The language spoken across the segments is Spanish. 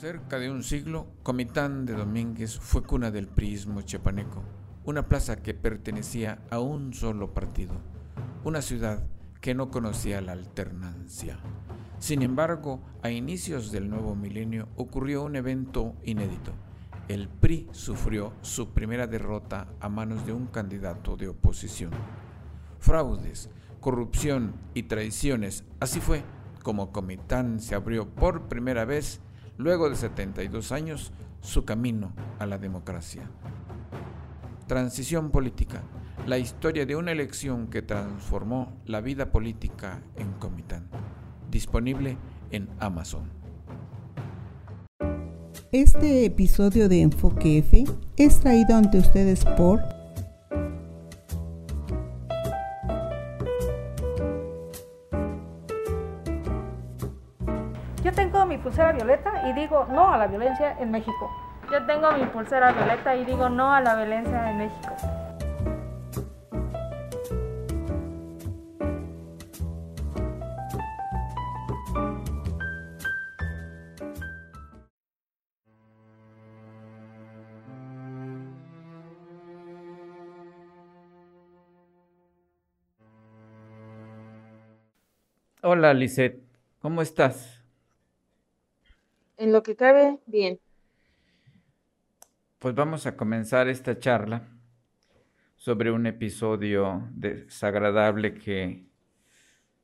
Cerca de un siglo, Comitán de Domínguez fue cuna del priismo chiapaneco, una plaza que pertenecía a un solo partido, una ciudad que no conocía la alternancia. Sin embargo, a inicios del nuevo milenio ocurrió un evento inédito. El PRI sufrió su primera derrota a manos de un candidato de oposición. Fraudes, corrupción y traiciones, así fue como Comitán se abrió por primera vez luego de 72 años, su camino a la democracia. Transición política, la historia de una elección que transformó la vida política en Comitán. Disponible en Amazon. Este episodio de Enfoque F es traído ante ustedes por pulsera violeta y digo no a la violencia en México. Yo tengo mi pulsera violeta y digo no a la violencia en México. Hola, Lisette. ¿Cómo estás? En lo que cabe, bien. Pues vamos a comenzar esta charla sobre un episodio desagradable que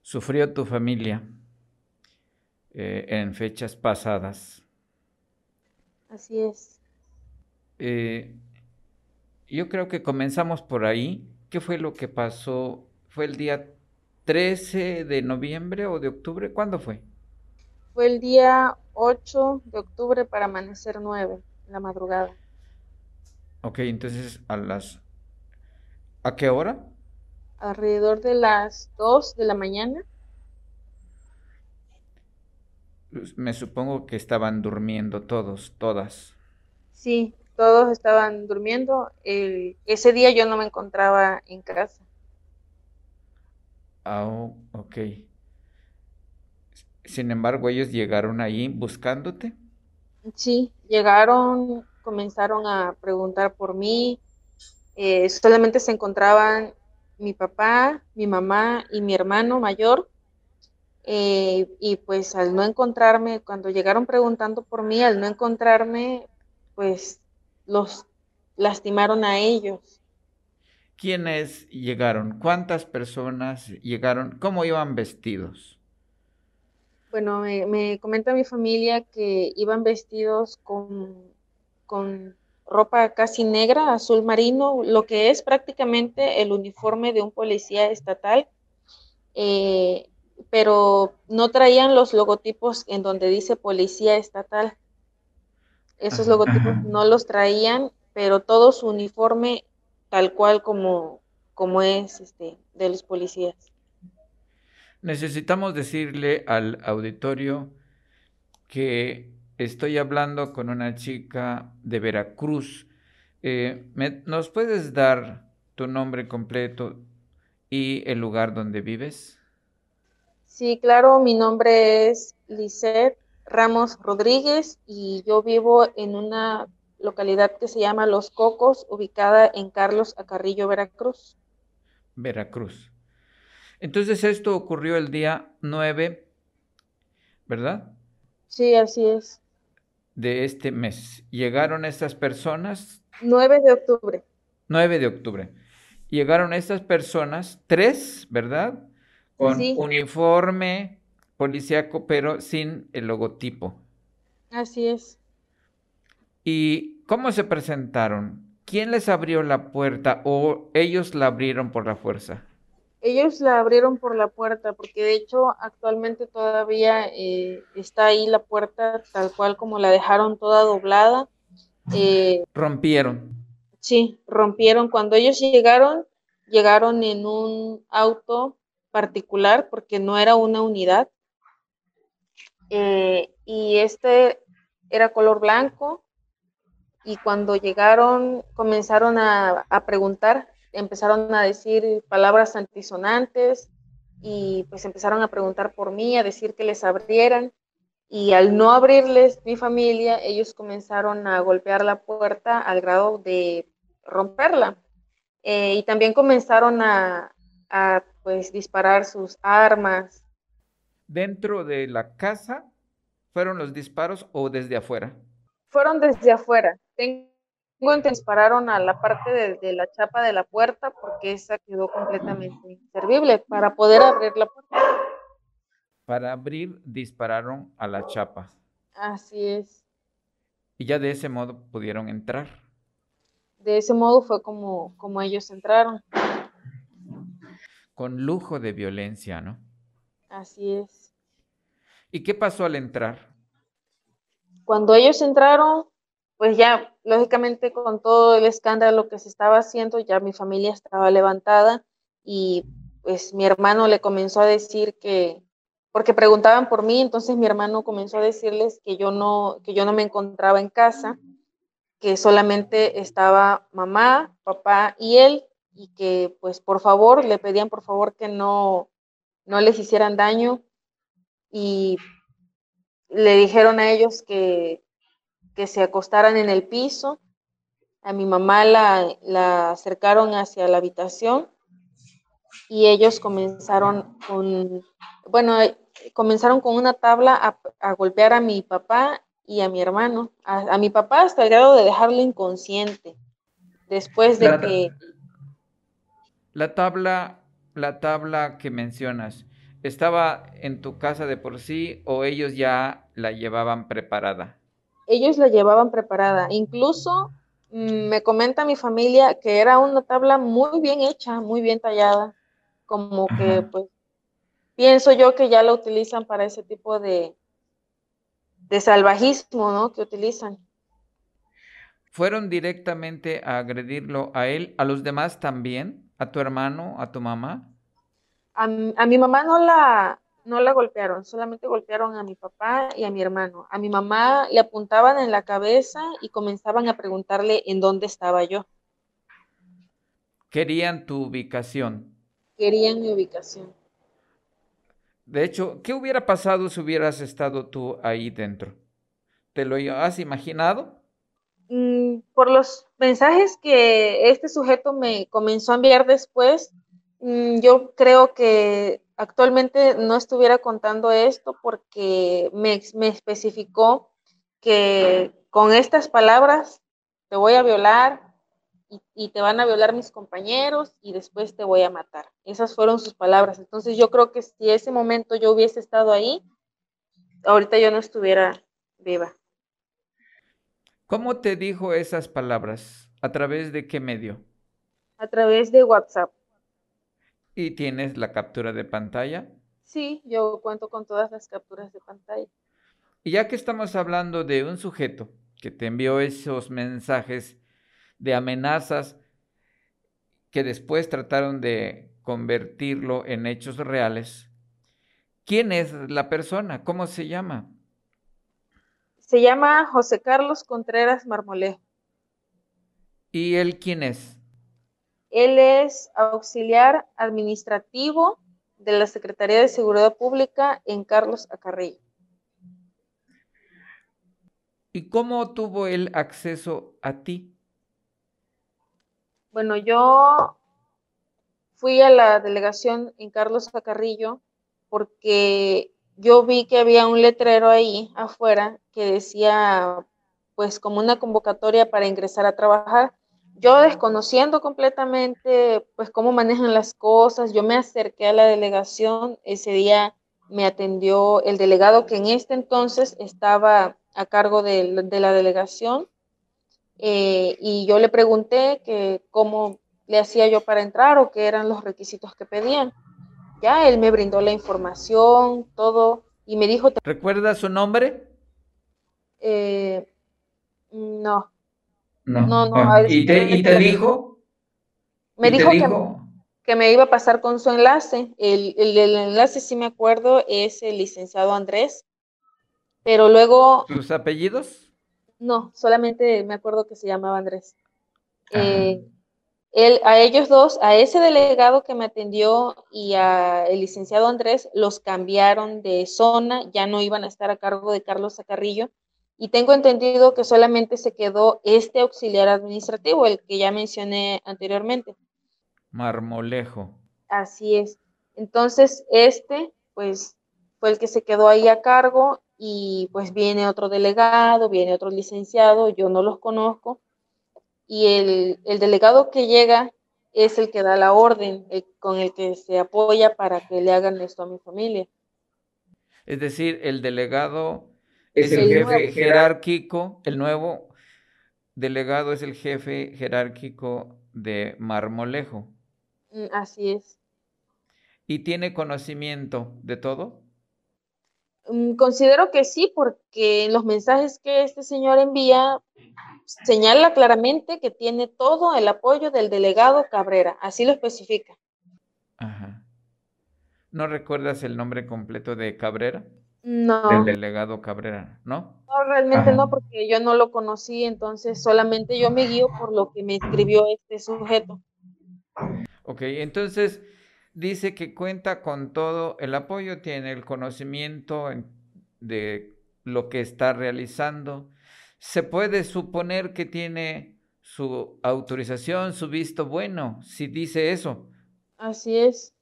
sufrió tu familia eh, en fechas pasadas. Así es. Eh, yo creo que comenzamos por ahí. ¿Qué fue lo que pasó? ¿Fue el día 13 de noviembre o de octubre? ¿Cuándo fue? Fue el día 8 de octubre para amanecer 9, en la madrugada. Ok, entonces a las... ¿A qué hora? Alrededor de las 2 de la mañana. Pues, me supongo que estaban durmiendo todos, todas. Sí, todos estaban durmiendo. ese día yo no me encontraba en casa. Ah, ok. Sin embargo, ellos llegaron ahí buscándote. Sí, llegaron, comenzaron a preguntar por mí. Eh, solamente se encontraban mi papá, mi mamá y mi hermano mayor. Eh, y pues al no encontrarme, cuando llegaron preguntando por mí, al no encontrarme, pues los lastimaron a ellos. ¿Quiénes llegaron? ¿Cuántas personas llegaron? ¿Cómo iban vestidos? Bueno, me, comenta mi familia que iban vestidos con, con ropa casi negra, azul marino, lo que es prácticamente el uniforme de un policía estatal, eh, pero no traían los logotipos en donde dice policía estatal. Esos logotipos no los traían, pero todo su uniforme tal cual como, como es este, de los policías. Necesitamos decirle al auditorio que estoy hablando con una chica de Veracruz. Eh, ¿Nos puedes dar tu nombre completo y el lugar donde vives? Sí, claro, mi nombre es Lisette Ramos Rodríguez y yo vivo en una localidad que se llama Los Cocos, ubicada en Carlos Acarrillo, Veracruz. Veracruz. Entonces esto ocurrió el día 9, ¿verdad? Sí, así es. De este mes. ¿Llegaron estas personas? 9 de octubre. 9 de octubre. Llegaron estas personas, tres, ¿verdad? Con uniforme policíaco, pero sin el logotipo. Así es. ¿Y cómo se presentaron? ¿Quién les abrió la puerta o ellos la abrieron por la fuerza? Ellos la abrieron por la puerta, porque de hecho actualmente todavía eh, está ahí la puerta tal cual como la dejaron toda doblada. Eh, rompieron. Sí, rompieron. Cuando ellos llegaron, llegaron en un auto particular porque no era una unidad. Eh, y este era color blanco. Y cuando llegaron, comenzaron a, a preguntar empezaron a decir palabras antisonantes y pues empezaron a preguntar por mí, a decir que les abrieran. y al no abrirles mi familia, ellos comenzaron a golpear la puerta al grado de romperla. Eh, y también comenzaron a, a, pues disparar sus armas. ¿Dentro de la casa fueron los disparos o desde afuera? Fueron desde afuera. Tengo que dispararon a la parte de, de, la chapa de la puerta porque esa quedó completamente inservible para poder abrir la puerta. Para abrir dispararon a la chapa. Así es. Y ya de ese modo pudieron entrar. De ese modo fue como, como ellos entraron. Con lujo de violencia, ¿no? Así es. ¿Y qué pasó al entrar? Cuando ellos entraron, pues ya, lógicamente con todo el escándalo que se estaba haciendo, ya mi familia estaba levantada y pues mi hermano le comenzó a decir que, porque preguntaban por mí, entonces mi hermano comenzó a decirles que yo no, que yo no me encontraba en casa, que solamente estaba mamá, papá y él, y que pues por favor, le pedían por favor que no, no les hicieran daño. Y le dijeron a ellos que, que se acostaran en el piso. A mi mamá la, la acercaron hacia la habitación y ellos comenzaron con, bueno, comenzaron con una tabla a, a golpear a mi papá y a mi hermano, a, a, mi papá hasta el grado de dejarlo inconsciente, después de la, que... La tabla, la tabla que mencionas, ¿estaba en tu casa de por sí o ellos ya la llevaban preparada? Ellos la llevaban preparada, incluso mmm, me comenta mi familia que era una tabla muy bien hecha, muy bien tallada, como que pues pienso yo que ya la utilizan para ese tipo de, de salvajismo, ¿no? Que utilizan. ¿Fueron directamente a agredirlo a él, a los demás también? ¿A tu hermano, a tu mamá? A, a, mi mamá no la, no la golpearon, solamente golpearon a mi papá y a mi hermano. A mi mamá le apuntaban en la cabeza y comenzaban a preguntarle en dónde estaba yo. Querían tu ubicación. Querían mi ubicación. De hecho, ¿qué hubiera pasado si hubieras estado tú ahí dentro? ¿Te lo has imaginado? Mm, por los mensajes que este sujeto me comenzó a enviar después, mm, yo creo que actualmente no estuviera contando esto porque me, me especificó que con estas palabras te voy a violar, y, y, te van a violar mis compañeros y después te voy a matar. Esas fueron sus palabras. Entonces yo creo que si ese momento yo hubiese estado ahí, ahorita yo no estuviera viva. ¿Cómo te dijo esas palabras? ¿A través de qué medio? A través de WhatsApp. ¿Y tienes la captura de pantalla? Sí, yo cuento con todas las capturas de pantalla. Y ya que estamos hablando de un sujeto que te envió esos mensajes de amenazas que después trataron de convertirlo en hechos reales. ¿Quién es la persona? ¿Cómo se llama? Se llama José Carlos Contreras Marmolejo. ¿Y él quién es? Él es auxiliar administrativo de la Secretaría de Seguridad Pública en Carlos Acarrillo. ¿Y cómo tuvo él acceso a ti? Bueno, yo fui a la delegación en Carlos Acarrillo porque yo vi que había un letrero ahí afuera que decía pues como una convocatoria para ingresar a trabajar. Yo desconociendo completamente pues cómo manejan las cosas, yo me acerqué a la delegación, ese día me atendió el delegado que en este entonces estaba a cargo de, de la delegación eh, y yo le pregunté que cómo le hacía yo para entrar o qué eran los requisitos que pedían. Ya él me brindó la información, todo, y me dijo... ¿Recuerda su nombre? Eh, no. No, no. no ah, ¿Y, te, ¿Y, te, dijo? Me dijo, dijo, Que, que, me iba a pasar con su enlace. El, el, el enlace, si me acuerdo, es el licenciado Andrés. Pero luego... ¿Sus apellidos? No, solamente me acuerdo que se llamaba Andrés. Eh, él, a ellos dos, a ese delegado que me atendió y al licenciado Andrés, los cambiaron de zona, ya no iban a estar a cargo de Carlos Zacarrillo. Y tengo entendido que solamente se quedó este auxiliar administrativo, el que ya mencioné anteriormente. Marmolejo. Así es. Entonces, este, pues, fue el que se quedó ahí a cargo y pues viene otro delegado, viene otro licenciado, yo no los conozco y el, delegado que llega es el que da la orden, con el que se apoya para que le hagan esto a mi familia. Es decir, el delegado es, el, jefe jerárquico, el nuevo delegado es el jefe jerárquico de Marmolejo. Mm, así es. ¿Y tiene conocimiento de todo? Mm, considero que sí, porque en los mensajes que este señor envía señala claramente que tiene todo el apoyo del delegado Cabrera, así lo especifica. Ajá. ¿No recuerdas el nombre completo de Cabrera? No. Del delegado Cabrera, ¿no? No, realmente no, porque yo no lo conocí, entonces solamente yo me guío por lo que me escribió este sujeto. Ok, entonces dice que cuenta con todo el apoyo, tiene el conocimiento de lo que está realizando, se puede suponer que tiene su autorización, su visto bueno, si dice eso. Así es.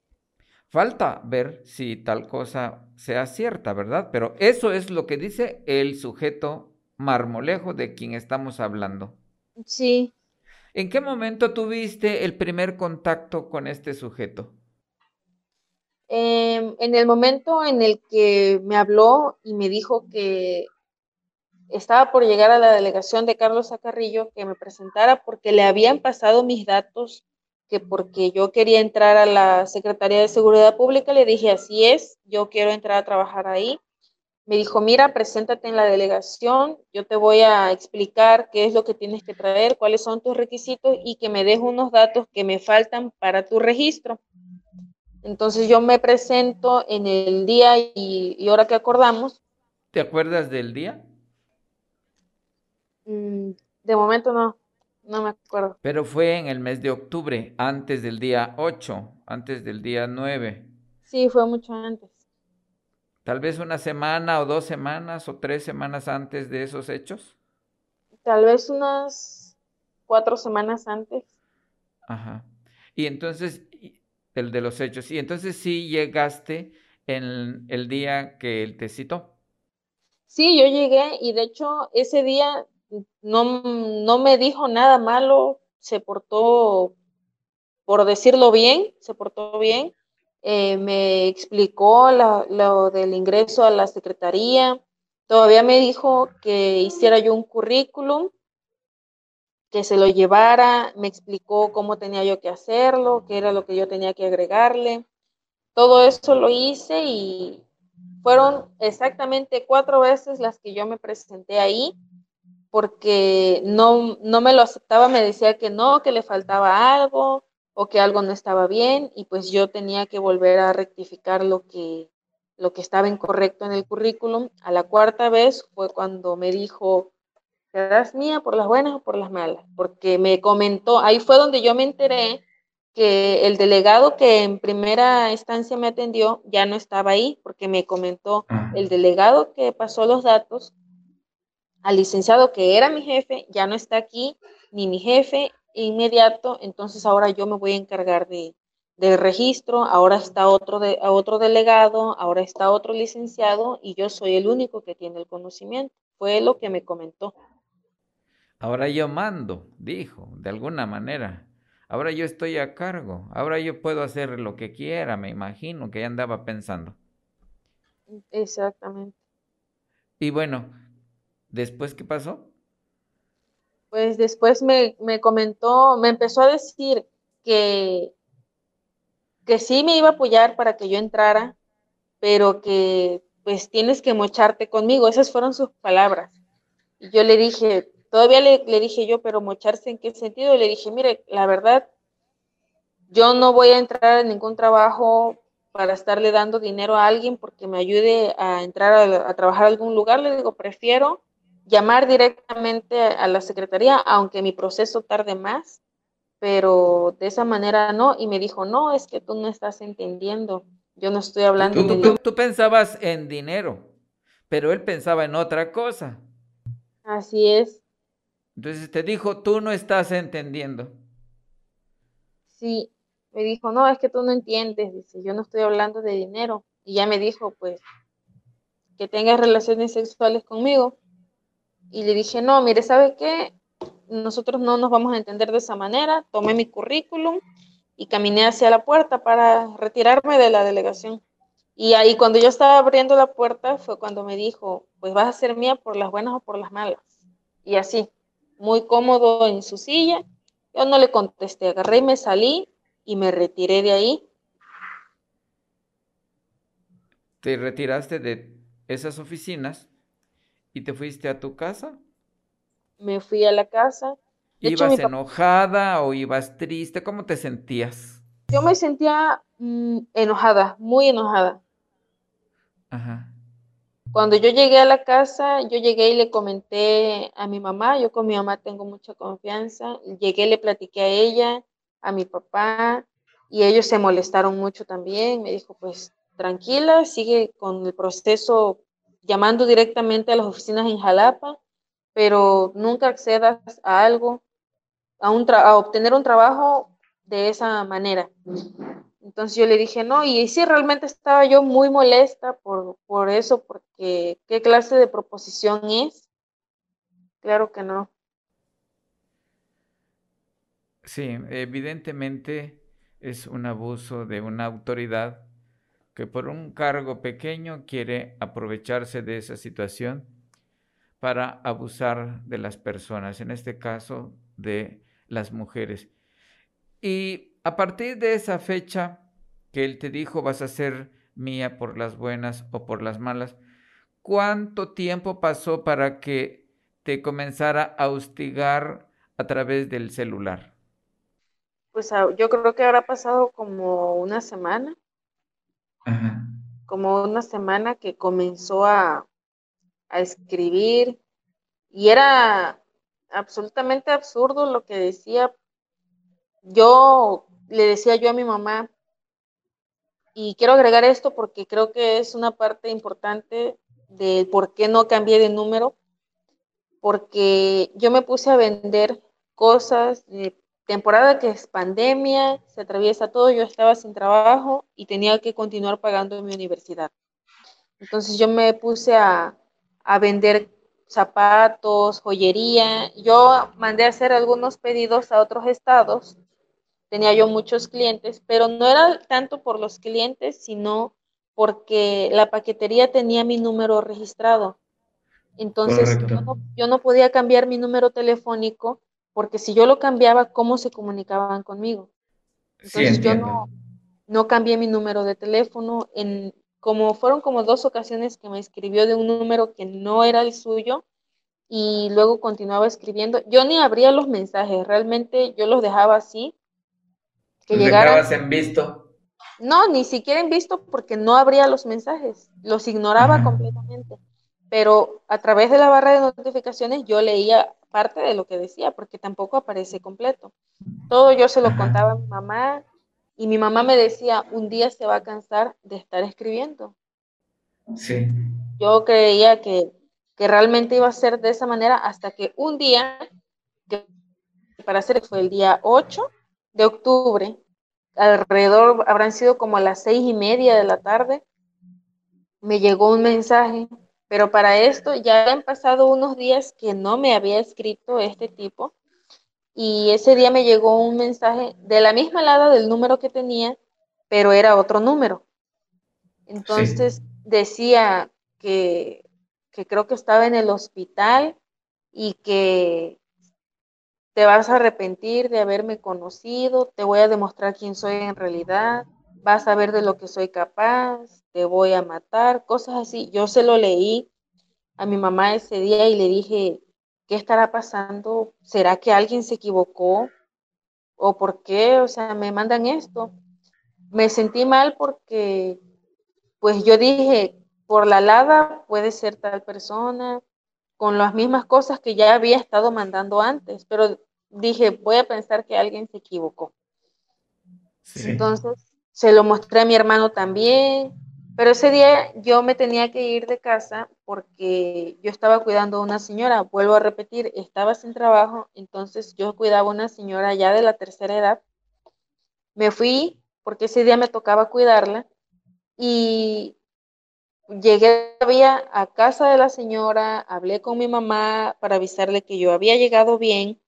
Falta ver si tal cosa sea cierta, ¿verdad? Pero eso es lo que dice el sujeto marmolejo de quien estamos hablando. Sí. ¿En qué momento tuviste el primer contacto con este sujeto? Em, en el momento en el que me habló y me dijo que estaba por llegar a la delegación de Carlos Acarrillo que me presentara porque le habían pasado mis datos, que porque yo quería entrar a la Secretaría de Seguridad Pública, le dije, así es, yo quiero entrar a trabajar ahí. Me dijo, mira, preséntate en la delegación, yo te voy a explicar qué es lo que tienes que traer, cuáles son tus requisitos y que me des unos datos que me faltan para tu registro. Entonces yo me presento en el día y, y hora que acordamos. ¿Te acuerdas del día? Mm, de momento no, no me acuerdo. Pero fue en el mes de octubre, antes del día 8, antes del día 9. Sí, fue mucho antes. Tal vez una semana o dos semanas o tres semanas antes de esos hechos. Tal vez unas cuatro semanas antes. Ajá. Y entonces, el de los hechos. Y entonces sí llegaste en el día que él te citó. Sí, yo llegué y de hecho ese día no, no me dijo nada malo, se portó, por decirlo bien, se portó bien. Eh, me explicó lo del ingreso a la secretaría. Todavía me dijo que hiciera yo un currículum, que se lo llevara, me explicó cómo tenía yo que hacerlo, qué era lo que yo tenía que agregarle. Todo eso lo hice y fueron exactamente cuatro veces las que yo me presenté ahí porque no, no me lo aceptaba, me decía que no, que le faltaba algo o que algo no estaba bien y pues yo tenía que volver a rectificar lo que, lo que estaba incorrecto en el currículum. A la cuarta vez fue cuando me dijo, ¿serás mía por las buenas o por las malas? Porque me comentó, ahí fue donde yo me enteré que el delegado que en primera instancia me atendió ya no estaba ahí, porque me comentó el delegado que pasó los datos al licenciado que era mi jefe, ya no está aquí, ni mi jefe inmediato, entonces ahora yo me voy a encargar de, del registro, ahora está otro, de, otro delegado, ahora está otro licenciado y yo soy el único que tiene el conocimiento. Fue lo que me comentó. Ahora yo mando, dijo, de alguna manera. Ahora yo estoy a cargo, ahora yo puedo hacer lo que quiera, me imagino que ya andaba pensando. Exactamente. Y bueno, ¿Después qué pasó? Pues después me, comentó, me empezó a decir que, que sí me iba a apoyar para que yo entrara, pero que pues tienes que mocharte conmigo. Esas fueron sus palabras. Y yo le dije, todavía le, le dije yo, pero mocharse en qué sentido? le dije, mire, la verdad, yo no voy a entrar en ningún trabajo para estarle dando dinero a alguien porque me ayude a entrar a, a trabajar a algún lugar. Le digo, prefiero llamar directamente a la secretaría, aunque mi proceso tarde más, pero de esa manera no. Y me dijo, no, es que tú no estás entendiendo. Yo no estoy hablando Tú, tú pensabas en dinero, pero él pensaba en otra cosa. Así es. Entonces te dijo, tú no estás entendiendo. Sí, me dijo, no, es que tú no entiendes, dice, yo no estoy hablando de dinero. Y ya me dijo, pues, que tengas relaciones sexuales conmigo. Y le dije, no, mire, ¿sabe qué? Nosotros no nos vamos a entender de esa manera. Tomé mi currículum y caminé hacia la puerta para retirarme de la delegación. Y ahí cuando yo estaba abriendo la puerta fue cuando me dijo, pues vas a ser mía por las buenas o por las malas. Y así, muy cómodo en su silla. Yo no le contesté, agarré y me salí y me retiré de ahí. Te retiraste de esas oficinas y te fuiste a tu casa. Me fui a la casa. De hecho, ¿Ibas papá- enojada o ibas triste? ¿Cómo te sentías? yo me sentía mm, enojada, muy enojada. Ajá. Cuando yo llegué a la casa, yo llegué y le comenté a mi mamá, yo con mi mamá tengo mucha confianza, llegué, le platiqué a ella, a mi papá, y ellos se molestaron mucho también, me dijo, pues tranquila, sigue con el proceso llamando directamente a las oficinas en Jalapa, pero nunca accedas a algo, a, un a obtener un trabajo de esa manera. Entonces yo le dije, no, y sí, realmente estaba yo muy molesta por, por eso, porque ¿qué clase de proposición es? Claro que no. Sí, evidentemente es un abuso de una autoridad que por un cargo pequeño quiere aprovecharse de esa situación para abusar de las personas, en este caso de las mujeres. Y a partir de esa fecha que él te dijo vas a ser mía por las buenas o por las malas, ¿cuánto tiempo pasó para que te comenzara a hostigar a través del celular? Pues ah, yo creo que habrá pasado como una semana, como una semana que comenzó a, a escribir y era absolutamente absurdo lo que decía. Yo le decía yo a mi mamá, y quiero agregar esto porque creo que es una parte importante de por qué no cambié de número, porque yo me puse a vender cosas de temporada que es pandemia, se atraviesa todo, yo estaba sin trabajo y tenía que continuar pagando mi universidad. Entonces yo me puse a, a vender zapatos, joyería. Yo mandé a hacer algunos pedidos a otros estados. Tenía yo muchos clientes, pero no era tanto por los clientes, sino porque la paquetería tenía mi número registrado. Entonces yo Correcto. no, yo no podía cambiar mi número telefónico porque si yo lo cambiaba, ¿cómo se comunicaban conmigo? Sí, Entonces yo no, no cambié mi número de teléfono. En, como fueron como dos ocasiones que me escribió de un número que no era el suyo y luego continuaba escribiendo. Yo ni abría los mensajes, realmente yo los dejaba así. Que Los llegaran. dejabas en visto. No, ni siquiera en visto porque no abría los mensajes, los ignoraba Ajá. completamente. Pero a través de la barra de notificaciones yo leía parte de lo que decía porque tampoco aparece completo. Todo yo se lo Ajá. contaba a mi mamá y mi mamá me decía, un día se va a cansar de estar escribiendo. Sí. Yo creía que, que realmente iba a ser de esa manera hasta que un día, que para hacer fue el día 8 de octubre, alrededor habrán sido como a las seis y media de la tarde, me llegó un mensaje, pero para esto ya han pasado unos días que no me había escrito este tipo y ese día me llegó un mensaje de la misma lada del número que tenía, pero era otro número. Entonces decía que, que creo que estaba en el hospital y que te vas a arrepentir de haberme conocido, te voy a demostrar quién soy en realidad, vas a ver de lo que soy capaz, te voy a matar, cosas así. Yo se lo leí a mi mamá ese día y le dije, ¿qué estará pasando? ¿Será que alguien se equivocó? ¿O por qué? O sea, me mandan esto. Me sentí mal porque, pues yo dije, por la lada puede ser tal persona, con las mismas cosas que ya había estado mandando antes, pero dije, voy a pensar que alguien se equivocó. Entonces se lo mostré a mi hermano también, pero ese día yo me tenía que ir de casa porque yo estaba cuidando a una señora, vuelvo a repetir, estaba sin trabajo, entonces yo cuidaba a una señora ya de la tercera edad. Me fui porque ese día me tocaba cuidarla y llegué todavía a casa de la señora, hablé con mi mamá para avisarle que yo había llegado bien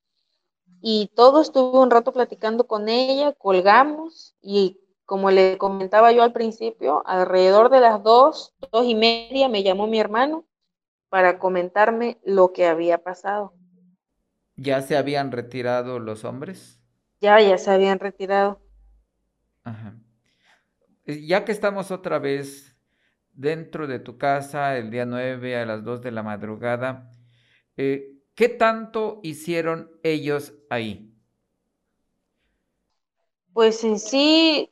y todo estuve un rato platicando con ella, colgamos y como le comentaba yo al principio, alrededor de las dos, dos y media me llamó mi hermano para comentarme lo que había pasado. ¿Ya se habían retirado los hombres? Ya, ya se habían retirado. Ajá. Ya que estamos otra vez dentro de tu casa el día 9 a las 2 de la madrugada, eh, ¿qué tanto hicieron ellos ahí? Pues en sí,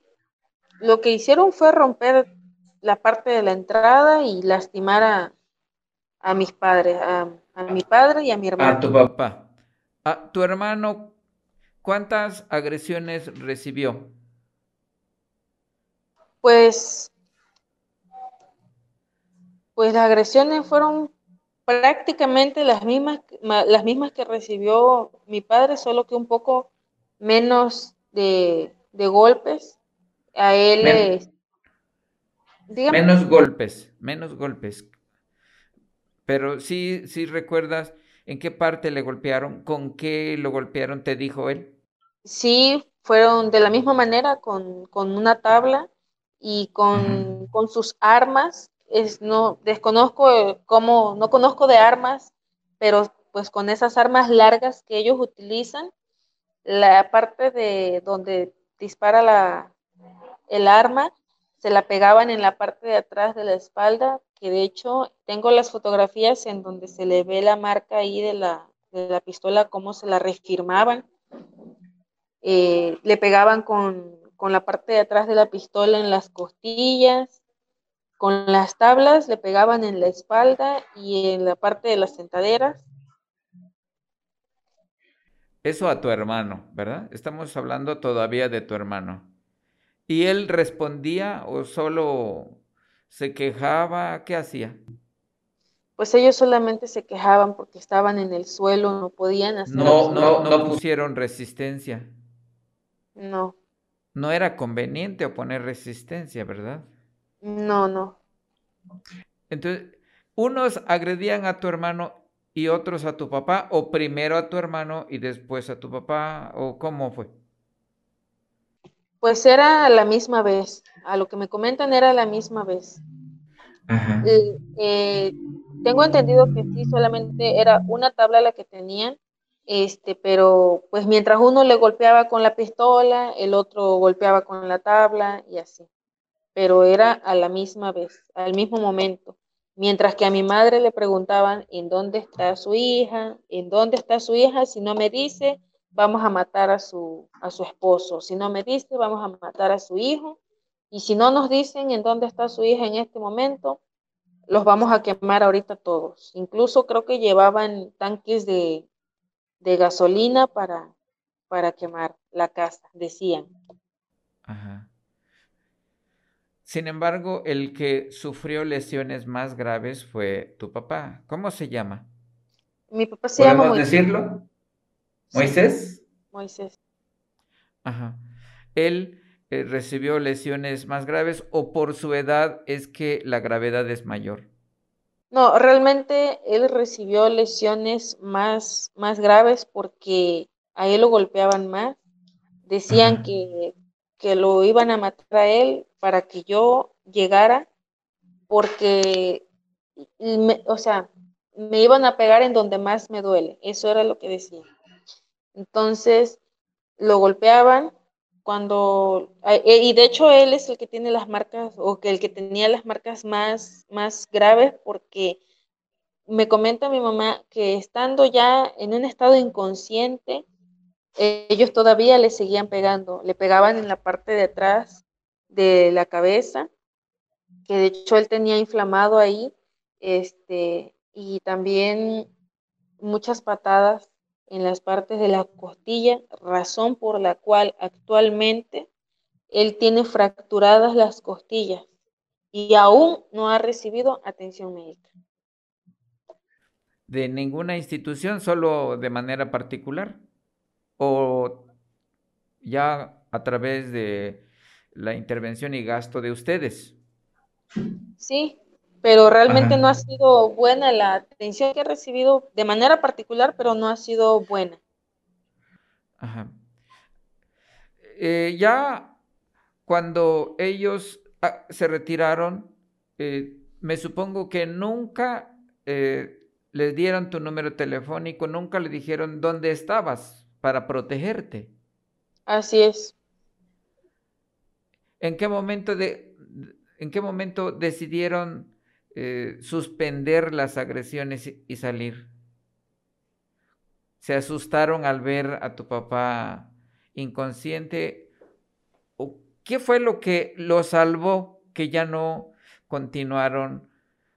lo que hicieron fue romper la parte de la entrada y lastimar a, a mis padres, a, a, mi padre y a mi hermano. A tu papá. A tu hermano, ¿cuántas agresiones recibió? Pues, pues las agresiones fueron prácticamente las mismas, las mismas que recibió mi padre, solo que un poco menos de, de golpes. A él Men Menos golpes, menos golpes. Pero sí, sí recuerdas en qué parte le golpearon, con qué lo golpearon, te dijo él. Sí, fueron de la misma manera, con, con una tabla y con, con sus armas. Es, no desconozco cómo, no conozco de armas, pero pues con esas armas largas que ellos utilizan, la parte de donde dispara la, el arma, se la pegaban en la parte de atrás de la espalda, que de hecho tengo las fotografías en donde se le ve la marca ahí de la, de la pistola, cómo se la refirmaban. Eh, le pegaban con, con la parte de atrás de la pistola en las costillas, con las tablas le pegaban en la espalda y en la parte de las sentaderas. Eso a tu hermano, ¿verdad? Estamos hablando todavía de tu hermano. ¿Y él respondía o solo se quejaba? ¿Qué hacía? Pues ellos solamente se quejaban porque estaban en el suelo, no podían hacer No, no, no pusieron resistencia. No no era conveniente oponer resistencia, ¿verdad? No, no. Entonces, unos agredían a tu hermano y otros a tu papá, o primero a tu hermano y después a tu papá, o cómo fue? Pues era la misma vez. A lo que me comentan era la misma vez. Eh, eh, tengo entendido que sí, solamente era una tabla la que tenían este, pero pues mientras uno le golpeaba con la pistola, el otro golpeaba con la tabla y así. Pero era a la misma vez, al mismo momento. Mientras que a mi madre le preguntaban en dónde está su hija, en dónde está su hija, si no me dice, vamos a matar a su, a su esposo, si no me dice, vamos a matar a su hijo, y si no nos dicen en dónde está su hija en este momento, los vamos a quemar ahorita todos. Incluso creo que llevaban tanques de, de gasolina para, para quemar la casa, decían. Ajá. Sin embargo, el que sufrió lesiones más graves fue tu papá. ¿Cómo se llama? Mi papá se llama Moisés. decirlo? ¿Moisés? Moisés. Ajá. Él eh, recibió lesiones más graves o por su edad es que la gravedad es mayor. No, realmente él recibió lesiones más, más graves porque a él lo golpeaban más. Decían que, que lo iban a matar a él para que yo llegara porque, o sea, me iban a pegar en donde más me duele. Eso era lo que decían. Entonces, lo golpeaban cuando, eh, y de hecho él es el que tiene las marcas, o que el que tenía las marcas más, más graves, porque me comenta mi mamá que estando ya en un estado inconsciente, ellos todavía le seguían pegando, le pegaban en la parte de atrás de la cabeza, que de hecho él tenía inflamado ahí, este, y también muchas patadas en las partes de la costilla, razón por la cual actualmente él tiene fracturadas las costillas y aún no ha recibido atención médica. ¿De ninguna institución, solo de manera particular? ¿O ya a través de la intervención y gasto de ustedes? Sí, pero realmente no ha sido buena la atención que ha recibido de manera particular, pero no ha sido buena. Ajá. Eh, ya cuando ellos ah, se retiraron, eh, me supongo que nunca eh, les dieron tu número telefónico, nunca le dijeron dónde estabas para protegerte. Así es. ¿En qué momento, de, en qué momento decidieron eh, suspender las agresiones y salir? ¿Se asustaron al ver a tu papá inconsciente? ¿O ¿Qué fue lo que lo salvó que ya no continuaron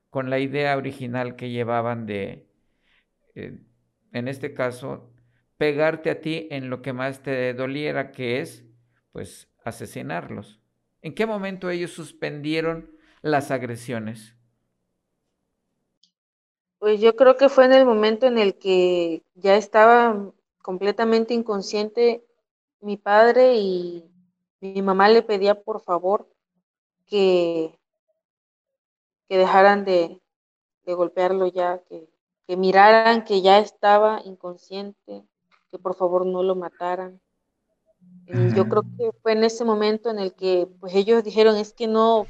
con la idea original que llevaban de, eh, en este caso, pegarte a ti en lo que más te doliera, que es, pues, asesinarlos? ¿En qué momento ellos suspendieron las agresiones? Pues yo creo que fue en el momento en el que ya estaba completamente inconsciente mi padre y mi mamá le pedía por favor que, que dejaran de, golpearlo ya, que, que, miraran que ya estaba inconsciente, que por favor no lo mataran. Y yo creo que fue en ese momento en el que pues ellos dijeron es que no,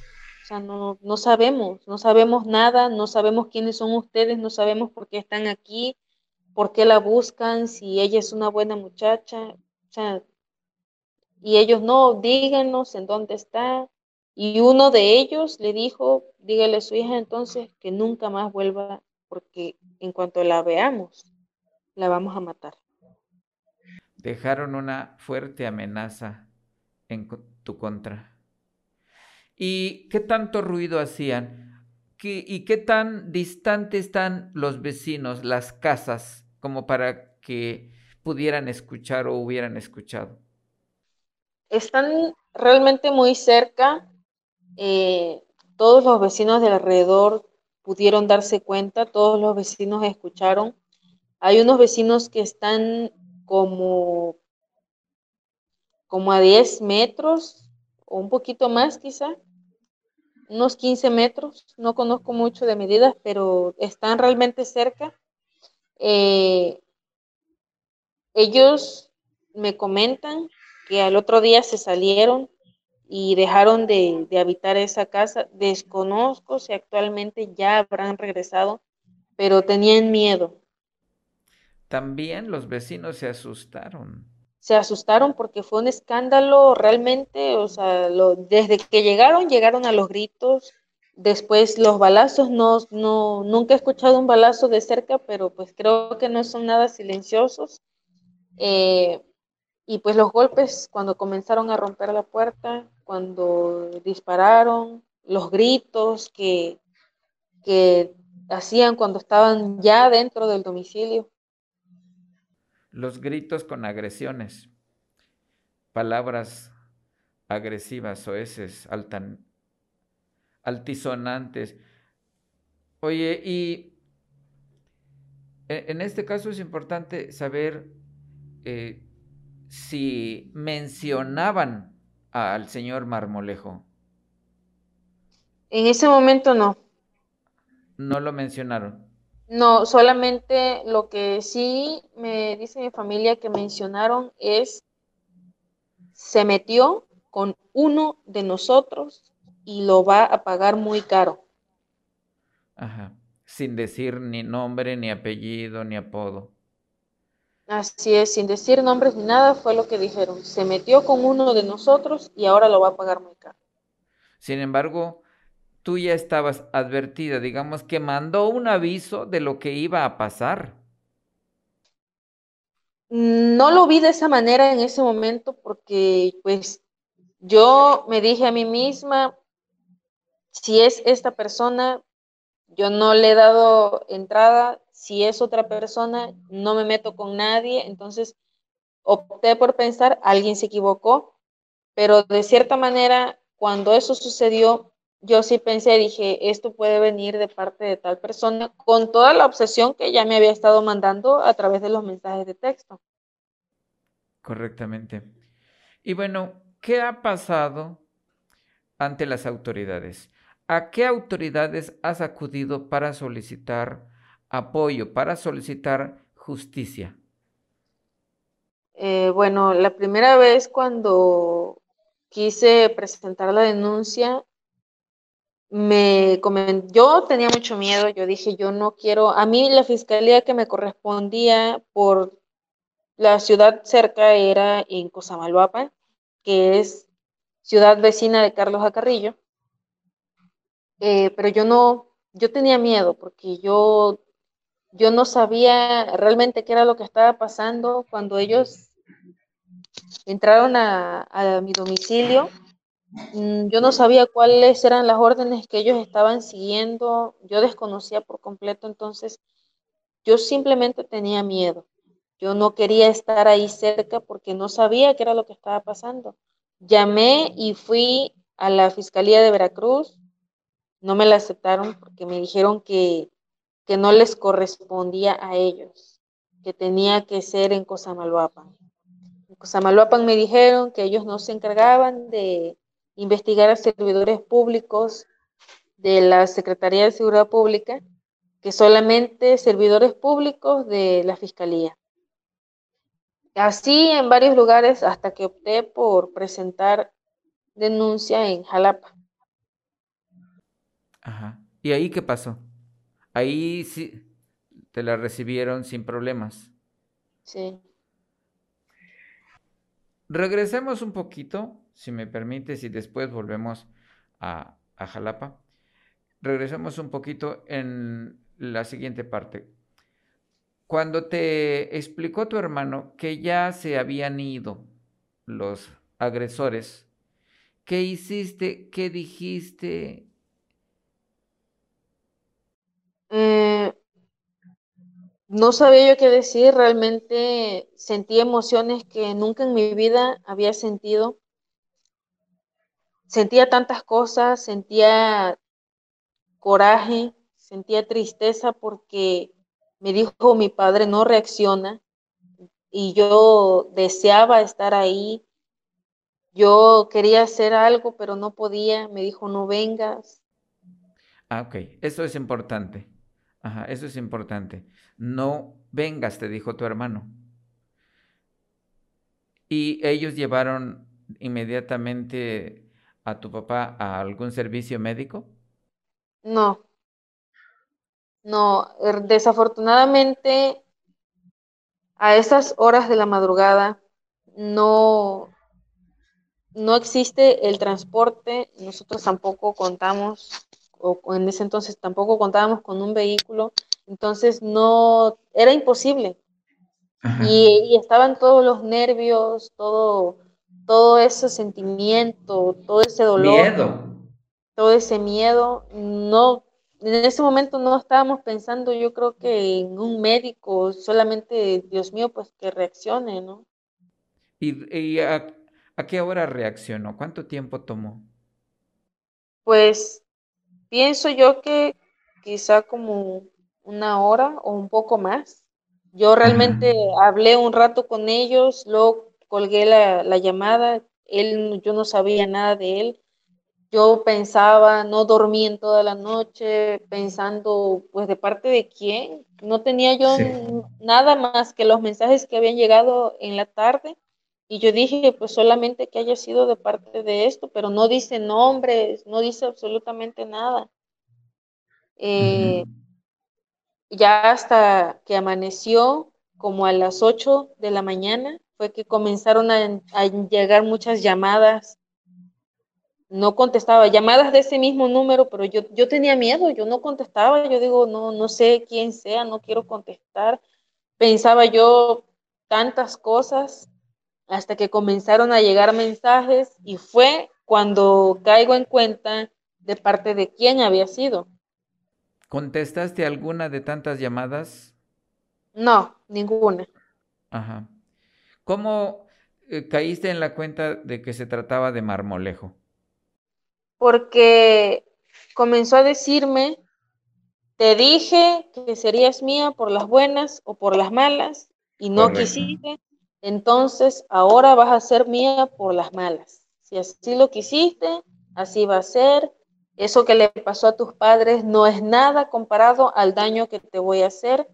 no, no sabemos, no sabemos nada, no sabemos quiénes son ustedes, no sabemos por qué están aquí, por qué la buscan, si ella es una buena muchacha, o sea, y ellos no, díganos en dónde está. Y uno de ellos le dijo, dígale a su hija entonces que nunca más vuelva, porque en cuanto la veamos, la vamos a matar. Dejaron una fuerte amenaza en tu contra. ¿Y qué tanto ruido hacían? ¿Y qué tan distantes están los vecinos, las casas, como para que pudieran escuchar o hubieran escuchado? Están realmente muy cerca. Eh, todos los vecinos del alrededor pudieron darse cuenta, todos los vecinos escucharon. Hay unos vecinos que están como, como a 10 metros o un poquito más quizá unos 15 metros, no conozco mucho de medidas, pero están realmente cerca. Eh, ellos me comentan que al otro día se salieron y dejaron de, de, habitar esa casa. Desconozco si actualmente ya habrán regresado, pero tenían miedo. También los vecinos se asustaron se asustaron porque fue un escándalo realmente, o sea, desde que llegaron, llegaron a los gritos, después los balazos, no, no, nunca he escuchado un balazo de cerca, pero pues creo que no son nada silenciosos. Eh, y pues los golpes cuando comenzaron a romper la puerta, cuando dispararon, los gritos que, que hacían cuando estaban ya dentro del domicilio los gritos con agresiones, palabras agresivas, o altan, altisonantes. Oye, y e, en este caso es importante saber eh, si mencionaban al señor Marmolejo. En ese momento no. No lo mencionaron. No, solamente lo que sí me dice mi familia que mencionaron es, se metió con uno de nosotros y lo va a pagar muy caro. Ajá, sin decir ni nombre, ni apellido, ni apodo. Así es, sin decir nombres ni nada, fue lo que dijeron. Se metió con uno de nosotros y ahora lo va a pagar muy caro. Sin embargo, tú ya estabas advertida, digamos que mandó un aviso de lo que iba a pasar. No lo vi de esa manera en ese momento porque pues yo me dije a mí misma, si es esta persona, yo no le he dado entrada, si es otra persona, no me meto con nadie, entonces opté por pensar, alguien se equivocó, pero de cierta manera, cuando eso sucedió, yo sí pensé, dije, esto puede venir de parte de tal persona, con toda la obsesión que ya me había estado mandando a través de los mensajes de texto. Correctamente. Y bueno, ¿qué ha pasado ante las autoridades? ¿A qué autoridades has acudido para solicitar apoyo, para solicitar justicia? Eh, bueno, la primera vez cuando quise presentar la denuncia, me yo tenía mucho miedo, yo dije, yo no quiero, a mí la fiscalía que me correspondía por la ciudad cerca era en Cosamaloapan, que es ciudad vecina de Carlos Acarrillo, eh, pero yo no, yo tenía miedo porque yo, yo no sabía realmente qué era lo que estaba pasando cuando ellos entraron a, mi domicilio yo no sabía cuáles eran las órdenes que ellos estaban siguiendo, yo desconocía por completo, entonces yo simplemente tenía miedo. Yo no quería estar ahí cerca porque no sabía qué era lo que estaba pasando. Llamé y fui a la Fiscalía de Veracruz, no me la aceptaron porque me dijeron que, que no les correspondía a ellos, que tenía que ser en Cosamaloapan. En Cosamaloapan me dijeron que ellos no se encargaban de, investigar a servidores públicos de la Secretaría de Seguridad Pública que solamente servidores públicos de la Fiscalía. Así en varios lugares hasta que opté por presentar denuncia en Jalapa. Ajá. ¿Y ahí qué pasó? Ahí sí te la recibieron sin problemas. Sí. Regresemos un poquito si me permites, y después volvemos a, Jalapa. Regresemos un poquito en la siguiente parte. Cuando te explicó tu hermano que ya se habían ido los agresores, ¿qué hiciste? ¿Qué dijiste? Eh, no sabía yo qué decir, realmente sentí emociones que nunca en mi vida había sentido sentía tantas cosas, sentía coraje, sentía tristeza porque me dijo mi padre no reacciona y yo deseaba estar ahí. Yo quería hacer algo, pero no podía. Me dijo, no vengas. Ah, ok. Eso es importante. Ajá, eso es importante. No vengas, te dijo tu hermano. Y ellos llevaron inmediatamente a tu papá a algún servicio médico? No. No, er, desafortunadamente a esas horas de la madrugada no, no existe el transporte, nosotros tampoco contamos, o en ese entonces tampoco contábamos con un vehículo, entonces no, era imposible. Y, y, estaban todos los nervios, todo, todo ese sentimiento, todo ese dolor, todo ese miedo, no, en ese momento no estábamos pensando, yo creo que en un médico, solamente, Dios mío, pues que reaccione, ¿no? ¿Y, a, qué hora reaccionó? ¿Cuánto tiempo tomó? Pues pienso yo que quizá como una hora o un poco más. Yo realmente hablé un rato con ellos, luego colgué la, la, llamada, él, yo no sabía nada de él. Yo pensaba, no dormí en toda la noche, pensando, pues, ¿de parte de quién? No tenía yo nada más que los mensajes que habían llegado en la tarde. Y yo dije, pues solamente que haya sido de parte de esto, pero no dice nombres, no dice absolutamente nada. Eh, ya hasta que amaneció, como a las 8 de la mañana, fue que comenzaron a, llegar muchas llamadas. No contestaba, llamadas de ese mismo número, pero yo, yo tenía miedo, yo no contestaba, yo digo, no, no sé quién sea, no quiero contestar. Pensaba yo tantas cosas hasta que comenzaron a llegar mensajes y fue cuando caigo en cuenta de parte de quién había sido. ¿Contestaste alguna de tantas llamadas? No, ninguna. Ajá. ¿Cómo eh, caíste en la cuenta de que se trataba de marmolejo? Porque comenzó a decirme, te dije que serías mía por las buenas o por las malas y no quisiste, entonces ahora vas a ser mía por las malas. Si así lo quisiste, así va a ser. Eso que le pasó a tus padres no es nada comparado al daño que te voy a hacer.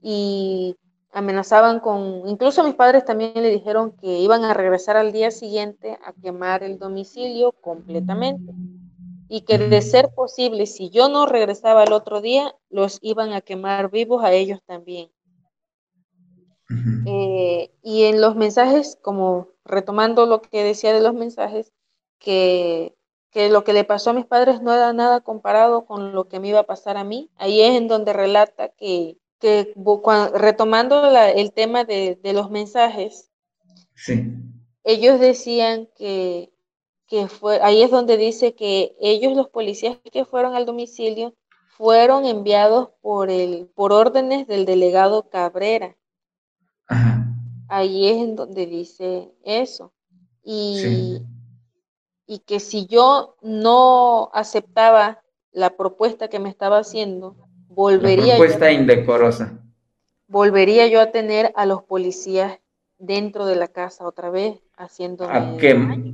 Y amenazaban con, incluso mis padres también le dijeron que iban a regresar al día siguiente a quemar el domicilio completamente. Y que de ser posible, si yo no regresaba el otro día, los iban a quemar vivos a ellos también. Eh, y en los mensajes, como retomando lo que decía de los mensajes, que, que, lo que le pasó a mis padres no era nada comparado con lo que me iba a pasar a mí. Ahí es en donde relata que, que retomando el tema de, de, los mensajes, ellos decían que, que fue, ahí es donde dice que ellos, los policías que fueron al domicilio, fueron enviados por, el, por órdenes del delegado Cabrera. Ahí es en donde dice eso. Y, y que si yo no aceptaba la propuesta que me estaba haciendo, volvería... propuesta indecorosa. Volvería yo a tener a los policías dentro de la casa otra vez, haciendo... A,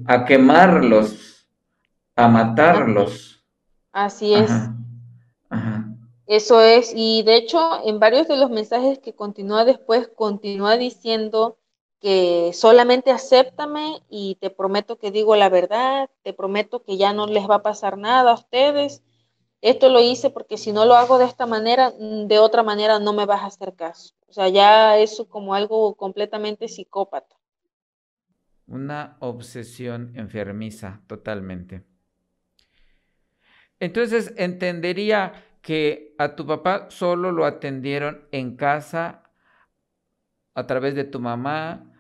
a quemarlos, a matarlos. Así es. Eso es, y de hecho en varios de los mensajes que continúa después, continúa diciendo que solamente acéptame y te prometo que digo la verdad, te prometo que ya no les va a pasar nada a ustedes. Esto lo hice porque si no lo hago de esta manera, mm, de otra manera no me vas a hacer caso. O sea, ya eso como algo completamente psicópata. Una obsesión enfermiza, totalmente. Entonces, entendería que a tu papá solo lo atendieron en casa a través de tu mamá,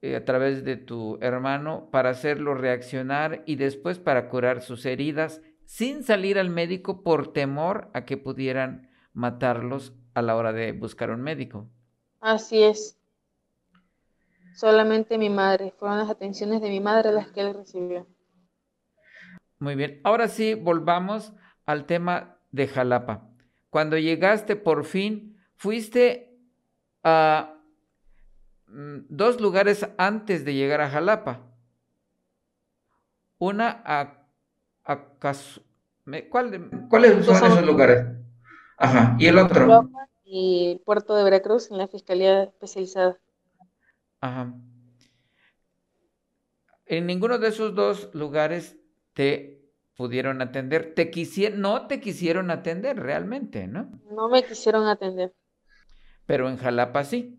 eh, a través de tu hermano, para hacerlo reaccionar y después para curar sus heridas, sin salir al médico por temor a que pudieran matarlos a la hora de buscar un médico. Así es. Solamente mi madre, fueron las atenciones de mi madre las que él recibió. Muy bien, ahora sí, volvamos al tema de Jalapa. Cuando llegaste por fin, fuiste a mm, dos lugares antes de llegar a Jalapa. Una a, ¿Cuáles son esos lugares? Ajá. ¿Y el otro? Y Puerto de Veracruz en la Fiscalía Especializada. Ajá. En ninguno de esos dos lugares te pudieron atender. Te quisieron, no te quisieron atender realmente, ¿no? No me quisieron atender. Pero en Jalapa sí.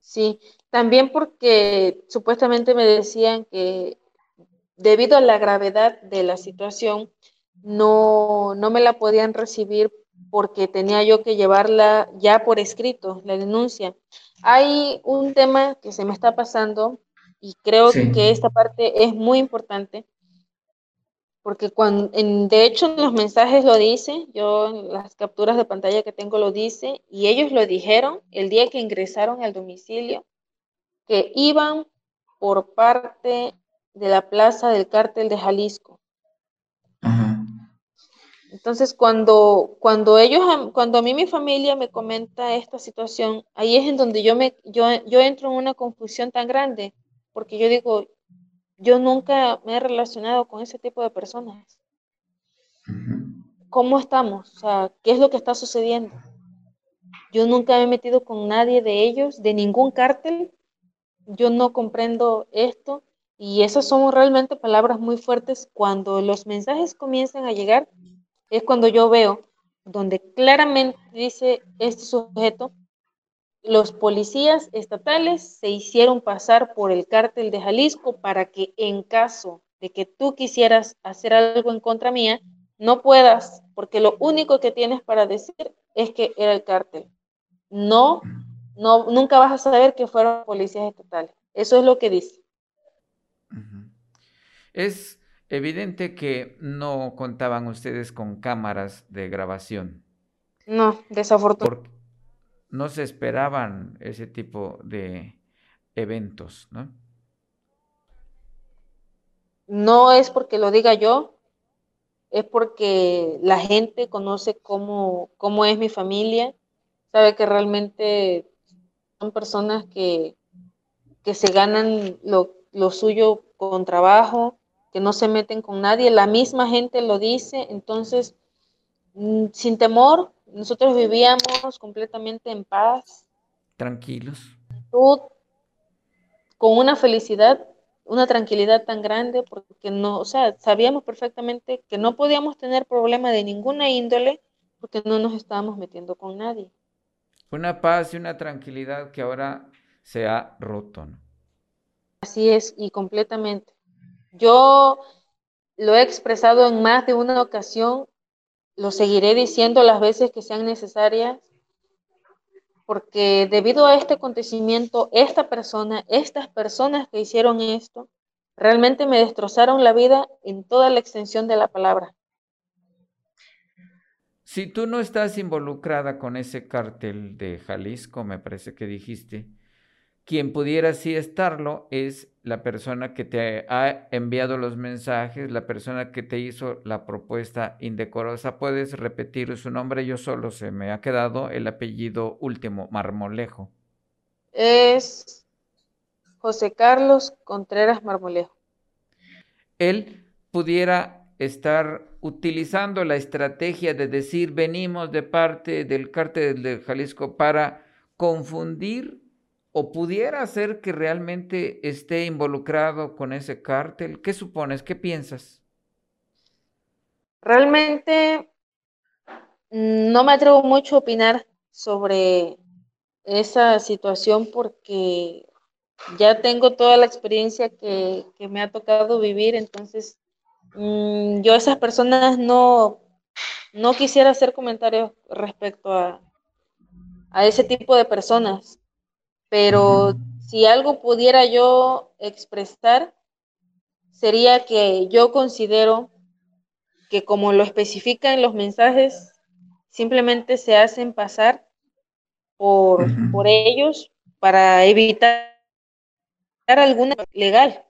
Sí, también porque supuestamente me decían que debido a la gravedad de la situación, no, no me la podían recibir porque tenía yo que llevarla ya por escrito, la denuncia. Hay un tema que se me está pasando y creo que esta parte es muy importante porque cuando, en, de hecho en los mensajes lo dice, yo en las capturas de pantalla que tengo lo dice, y ellos lo dijeron el día que ingresaron al domicilio, que iban por parte de la plaza del cártel de Jalisco. Entonces, cuando, cuando ellos, cuando a mí mi familia me comenta esta situación, ahí es en donde yo me, yo, yo entro en una confusión tan grande, porque yo digo, yo nunca me he relacionado con ese tipo de personas. ¿Cómo estamos? O sea, ¿qué es lo que está sucediendo? Yo nunca me he metido con nadie de ellos, de ningún cártel. Yo no comprendo esto. Y esas son realmente palabras muy fuertes. Cuando los mensajes comienzan a llegar, es cuando yo veo donde claramente dice este sujeto, los policías estatales se hicieron pasar por el cártel de Jalisco para que en caso de que tú quisieras hacer algo en contra mía, no puedas, porque lo único que tienes para decir es que era el cártel. No, no, nunca vas a saber que fueron policías estatales. Eso es lo que dice. Es evidente que no contaban ustedes con cámaras de grabación. No, desafortunadamente. No se esperaban ese tipo de eventos, ¿no? No es porque lo diga yo, es porque la gente conoce cómo, cómo es mi familia, sabe que realmente son personas que, que se ganan lo, lo suyo con trabajo, que no se meten con nadie, la misma gente lo dice, entonces, mm, sin temor, nosotros vivíamos completamente en paz. Tranquilos. con una felicidad, una tranquilidad tan grande, porque no, o sea, sabíamos perfectamente que no podíamos tener problema de ninguna índole, porque no nos estábamos metiendo con nadie. Una paz y una tranquilidad que ahora se ha roto. Así es, y completamente. Yo lo he expresado en más de una ocasión, lo seguiré diciendo las veces que sean necesarias, porque debido a este acontecimiento, esta persona, estas personas que hicieron esto, realmente me destrozaron la vida en toda la extensión de la palabra. Si tú no estás involucrada con ese cártel de Jalisco, me parece que dijiste, quien pudiera sí estarlo es la persona que te ha enviado los mensajes, la persona que te hizo la propuesta indecorosa. Puedes repetir su nombre, yo solo se me ha quedado el apellido último, Marmolejo. Es José Carlos Contreras Marmolejo. Él pudiera estar utilizando la estrategia de decir venimos de parte del cártel de Jalisco para confundir o pudiera ser que realmente esté involucrado con ese cártel? ¿Qué supones? ¿Qué piensas? Realmente mm, no me atrevo mucho a opinar sobre esa situación porque ya tengo toda la experiencia que, me ha tocado vivir, entonces mm, yo a esas personas no, no quisiera hacer comentarios respecto a, a ese tipo de personas pero si algo pudiera yo expresar, sería que yo considero que como lo especifican los mensajes, simplemente se hacen pasar por, por ellos para evitar alguna legal.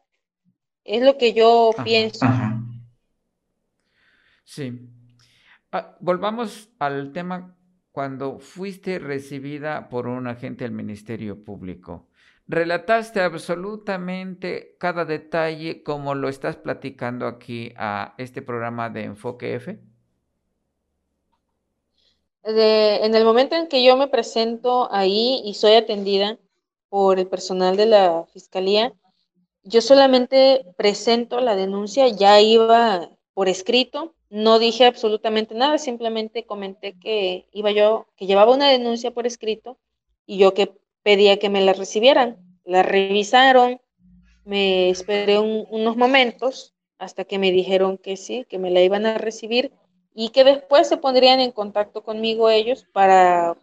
Es lo que yo pienso. Sí. Ah, volvamos al tema cuando fuiste recibida por un agente del Ministerio Público. Relataste absolutamente cada detalle como lo estás platicando aquí a este programa de Enfoque F. en el momento en que yo me presento ahí y soy atendida por el personal de la fiscalía, yo solamente presento la denuncia, ya iba por escrito, no dije absolutamente nada, simplemente comenté que iba yo, que llevaba una denuncia por escrito y yo que pedía que me la recibieran. La revisaron, me esperé unos momentos hasta que me dijeron que sí, que me la iban a recibir y que después se pondrían en contacto conmigo ellos para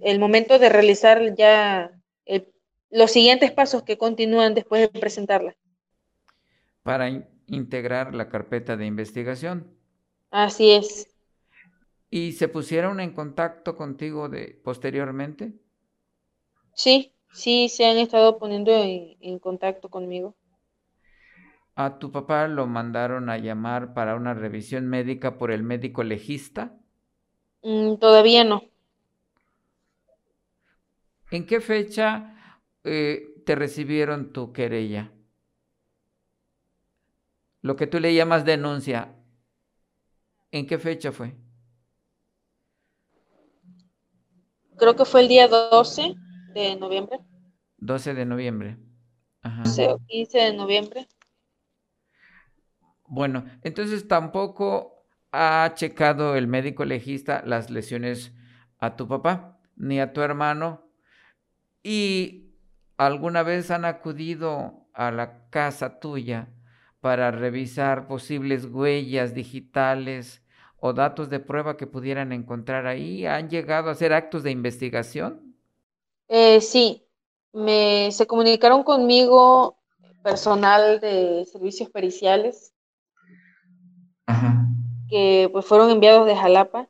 el momento de realizar ya los siguientes pasos que continúan después de presentarla. Para integrar la carpeta de investigación. Así es. ¿Y se pusieron en contacto contigo de, posteriormente? Sí, sí, se han estado poniendo en, contacto conmigo. ¿A tu papá lo mandaron a llamar para una revisión médica por el médico legista? Mm, todavía no. ¿En qué fecha eh, te recibieron tu querella? Lo que tú le llamas denuncia, ¿en qué fecha fue? Creo que fue el día 12 de noviembre. 12 de noviembre. Ajá. 15 de noviembre. Bueno, entonces tampoco ha checado el médico legista las lesiones a tu papá ni a tu hermano y alguna vez han acudido a la casa tuya para revisar posibles huellas digitales o datos de prueba que pudieran encontrar ahí? ¿Han llegado a hacer actos de investigación? Eh, sí, me, se comunicaron conmigo personal de servicios periciales que pues fueron enviados de Jalapa.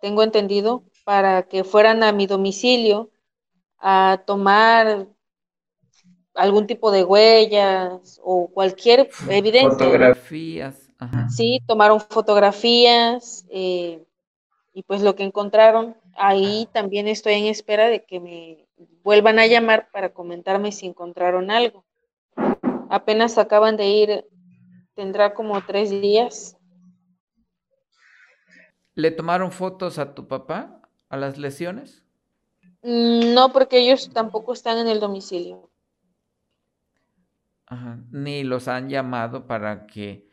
tengo entendido, para que fueran a mi domicilio a tomar algún tipo de huellas o cualquier evidencia. Fotografías. Sí, tomaron fotografías eh, y pues lo que encontraron, ahí también estoy en espera de que me vuelvan a llamar para comentarme si encontraron algo. Apenas acaban de ir, tendrá como tres días. ¿Le tomaron fotos a tu papá a las lesiones? Mm, no, porque ellos tampoco están en el domicilio. Ni los han llamado para que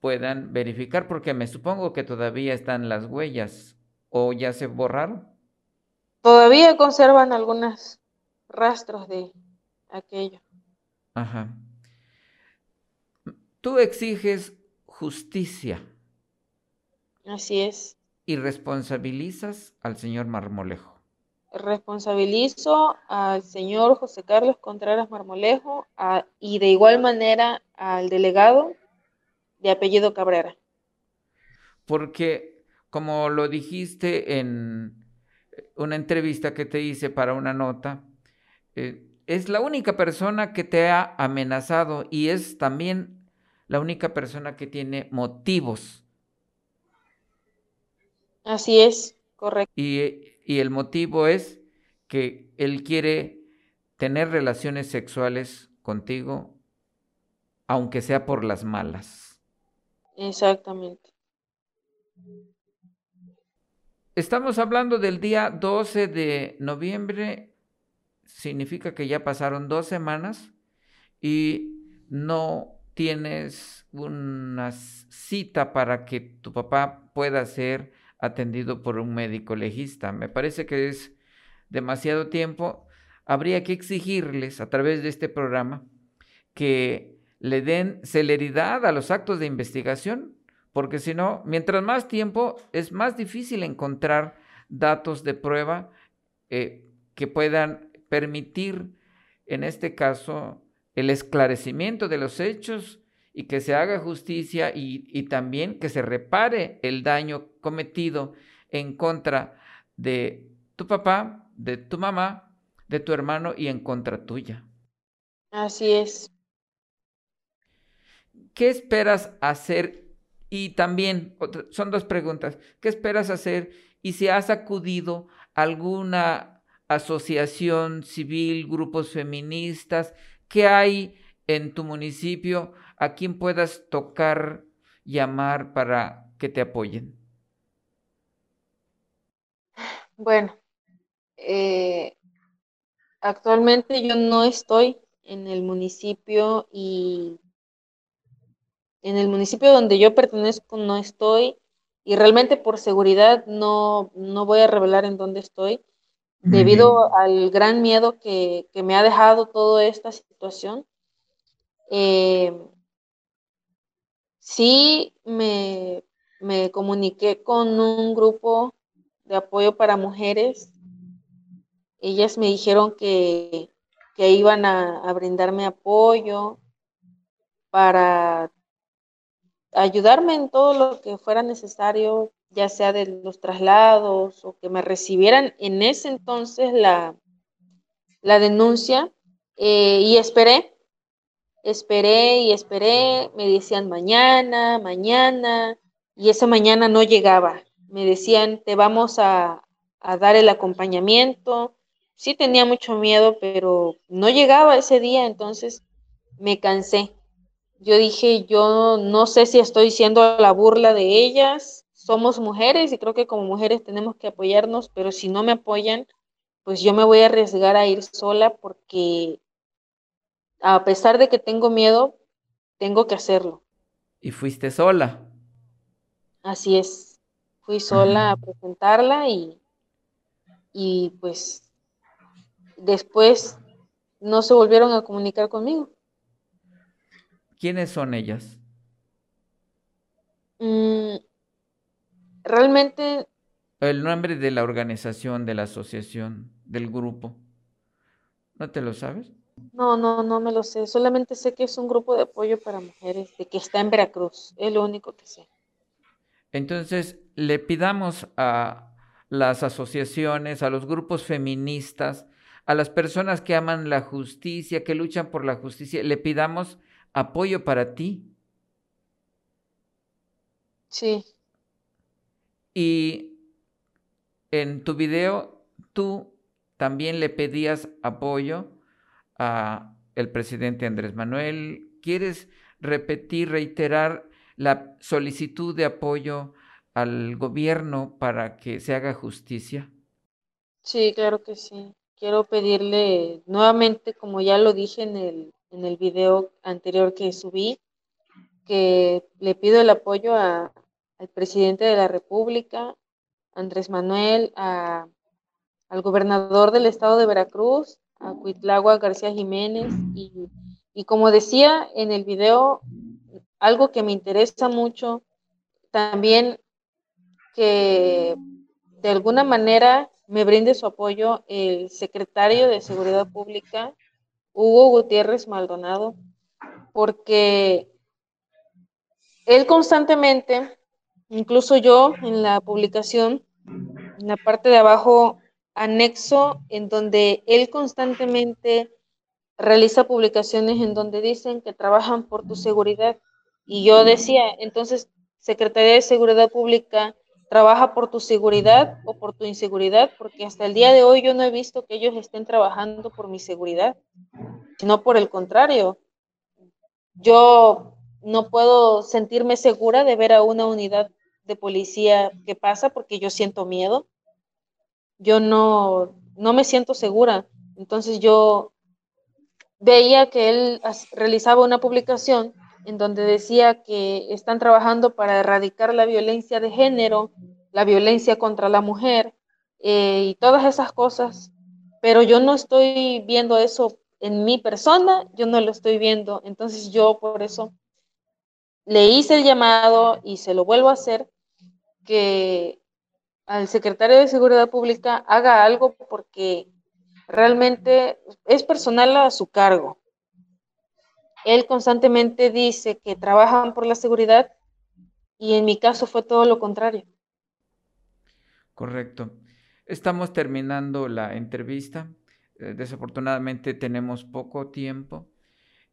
puedan verificar, porque me supongo que todavía están las huellas o ya se borraron. Todavía conservan algunos rastros de aquello. Ajá. Tú exiges justicia. Así es. Y responsabilizas al señor Marmolejo responsabilizo al señor José Carlos Contreras Marmolejo y de igual manera al delegado de apellido Cabrera. Porque, como lo dijiste en una entrevista que te hice para una nota, eh, es la única persona que te ha amenazado y es también la única persona que tiene motivos. Así es, correcto. Y y el motivo es que él quiere tener relaciones sexuales contigo, aunque sea por las malas. Exactamente. Estamos hablando del día 12 de noviembre, significa que ya pasaron dos semanas y no tienes una cita para que tu papá pueda ser atendido por un médico legista. Me parece que es demasiado tiempo. Habría que exigirles a través de este programa que le den celeridad a los actos de investigación, porque si no, mientras más tiempo, es más difícil encontrar datos de prueba eh, que puedan permitir, en este caso, el esclarecimiento de los hechos y que se haga justicia y, también que se repare el daño cometido en contra de tu papá, de tu mamá, de tu hermano y en contra tuya. Así es. ¿Qué esperas hacer? Y también, son dos preguntas. ¿Qué esperas hacer? Y si has acudido a alguna asociación civil, grupos feministas, ¿qué hay en tu municipio a quien puedas tocar, llamar para que te apoyen? Bueno, eh, actualmente yo no estoy en el municipio y en el municipio donde yo pertenezco no estoy y realmente por seguridad no, no voy a revelar en dónde estoy debido al gran miedo que, que, me ha dejado toda esta situación. Eh, sí me, comuniqué con un grupo de apoyo para mujeres. Ellas me dijeron que, iban a, brindarme apoyo para ayudarme en todo lo que fuera necesario, ya sea de los traslados o que me recibieran en ese entonces la, la denuncia. Eh, y esperé, Esperé y esperé, me decían mañana, mañana, y esa mañana no llegaba. Me decían, te vamos a, dar el acompañamiento. Sí tenía mucho miedo, pero no llegaba ese día, entonces me cansé. Yo dije, yo no sé si estoy siendo la burla de ellas. Somos mujeres y creo que como mujeres tenemos que apoyarnos, pero si no me apoyan, pues yo me voy a arriesgar a ir sola porque a pesar de que tengo miedo, tengo que hacerlo. ¿Y fuiste sola? Así es. Fui sola a presentarla y, y pues después no se volvieron a comunicar conmigo. ¿Quiénes son ellas? Mm, realmente... El nombre de la organización, de la asociación, del grupo. ¿No te lo sabes? No, no, no me lo sé. Solamente sé que es un grupo de apoyo para mujeres, de que está en Veracruz. Es lo único que sé. Entonces, le pidamos a las asociaciones, a los grupos feministas, a las personas que aman la justicia, que luchan por la justicia, le pidamos apoyo para ti. Sí. Y en tu video tú también le pedías apoyo el presidente Andrés Manuel. ¿Quieres repetir, reiterar la solicitud de apoyo al gobierno para que se haga justicia? Sí, claro que sí. Quiero pedirle nuevamente, como ya lo dije en el, en el video anterior que subí, que le pido el apoyo a, al presidente de la República, Andrés Manuel, a, al gobernador del estado de Veracruz, a Cuitlagua García Jiménez, y, y como decía en el video, algo que me interesa mucho, también que de alguna manera me brinde su apoyo el secretario de Seguridad Pública, Hugo Gutiérrez Maldonado, porque él constantemente, incluso yo en la publicación, en la parte de abajo, anexo en donde él constantemente realiza publicaciones en donde dicen que trabajan por tu seguridad. Y yo decía, entonces, Secretaría de Seguridad Pública, trabaja por tu seguridad o por tu inseguridad, porque hasta el día de hoy yo no he visto que ellos estén trabajando por mi seguridad, sino por el contrario. Yo no puedo sentirme segura de ver a una unidad de policía que pasa porque yo siento miedo. Yo no, no me siento segura. Entonces yo veía que él realizaba una publicación en donde decía que están trabajando para erradicar la violencia de género, la violencia contra la mujer eh, y todas esas cosas, pero yo no estoy viendo eso en mi persona, yo no lo estoy viendo, entonces yo por eso le hice el llamado y se lo vuelvo a hacer, que al secretario de Seguridad Pública haga algo porque realmente es personal a su cargo él constantemente dice que trabajan por la seguridad y en mi caso fue todo lo contrario. Correcto. Estamos terminando la entrevista. Eh, desafortunadamente tenemos poco tiempo.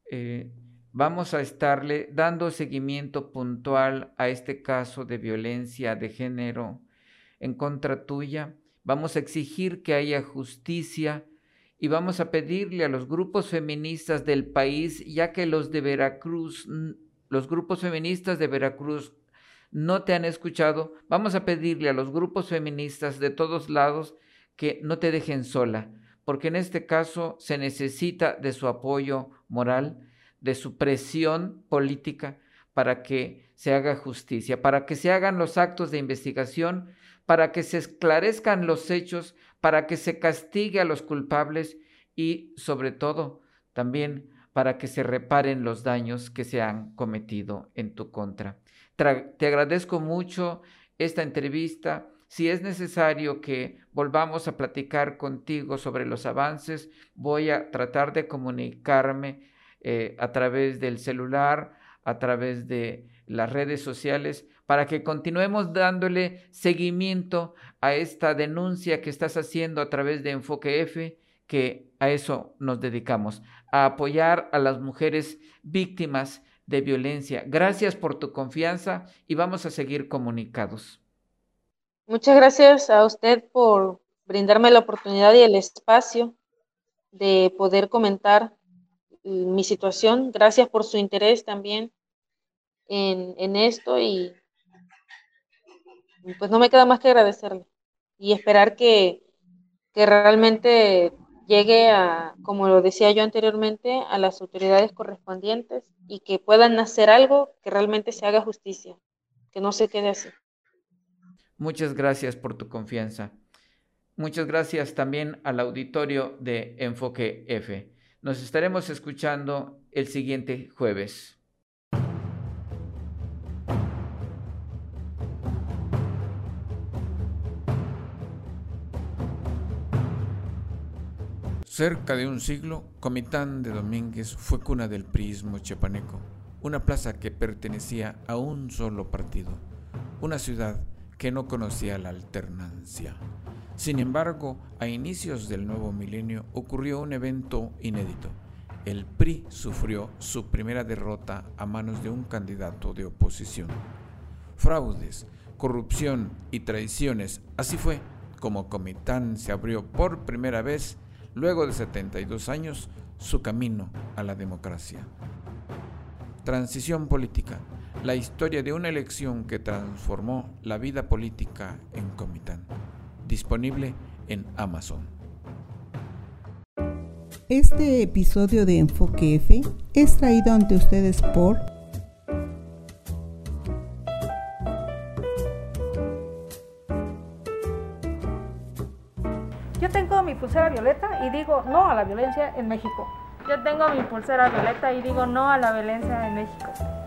Eh, vamos a estarle dando seguimiento puntual a este caso de violencia de género en contra tuya. Vamos a exigir que haya justicia y vamos a pedirle a los grupos feministas del país, ya que los de Veracruz, los grupos feministas de Veracruz no te han escuchado, vamos a pedirle a los grupos feministas de todos lados que no te dejen sola, porque en este caso se necesita de su apoyo moral, de su presión política para que se haga justicia, para que se hagan los actos de investigación, para que se esclarezcan los hechos, para que se castigue a los culpables y sobre todo también para que se reparen los daños que se han cometido en tu contra. Te agradezco mucho esta entrevista. Si es necesario que volvamos a platicar contigo sobre los avances, voy a tratar de comunicarme eh, a través del celular, a través de las redes sociales, para que continuemos dándole seguimiento a esta denuncia que estás haciendo a través de Enfoque F, que a eso nos dedicamos, a apoyar a las mujeres víctimas de violencia. Gracias por tu confianza y vamos a seguir comunicados. Muchas gracias a usted por brindarme la oportunidad y el espacio de poder comentar mi situación. Gracias por su interés también en, en esto y pues no me queda más que agradecerle y esperar que, que realmente llegue a, como lo decía yo anteriormente, a las autoridades correspondientes y que puedan hacer algo que realmente se haga justicia, que no se quede así. Muchas gracias por tu confianza. Muchas gracias también al auditorio de Enfoque F. Nos estaremos escuchando el siguiente jueves. Cerca de un siglo, Comitán de Domínguez fue cuna del priismo chiapaneco, una plaza que pertenecía a un solo partido, una ciudad que no conocía la alternancia. Sin embargo, a inicios del nuevo milenio ocurrió un evento inédito. El PRI sufrió su primera derrota a manos de un candidato de oposición. Fraudes, corrupción y traiciones, así fue como Comitán se abrió por primera vez, luego de 72 años, su camino a la democracia. Transición política, la historia de una elección que transformó la vida política en Comitán. Disponible en Amazon. Este episodio de Enfoque F es traído ante ustedes por pulsera violeta y digo no a la violencia en México. Yo tengo mi pulsera violeta y digo no a la violencia en México.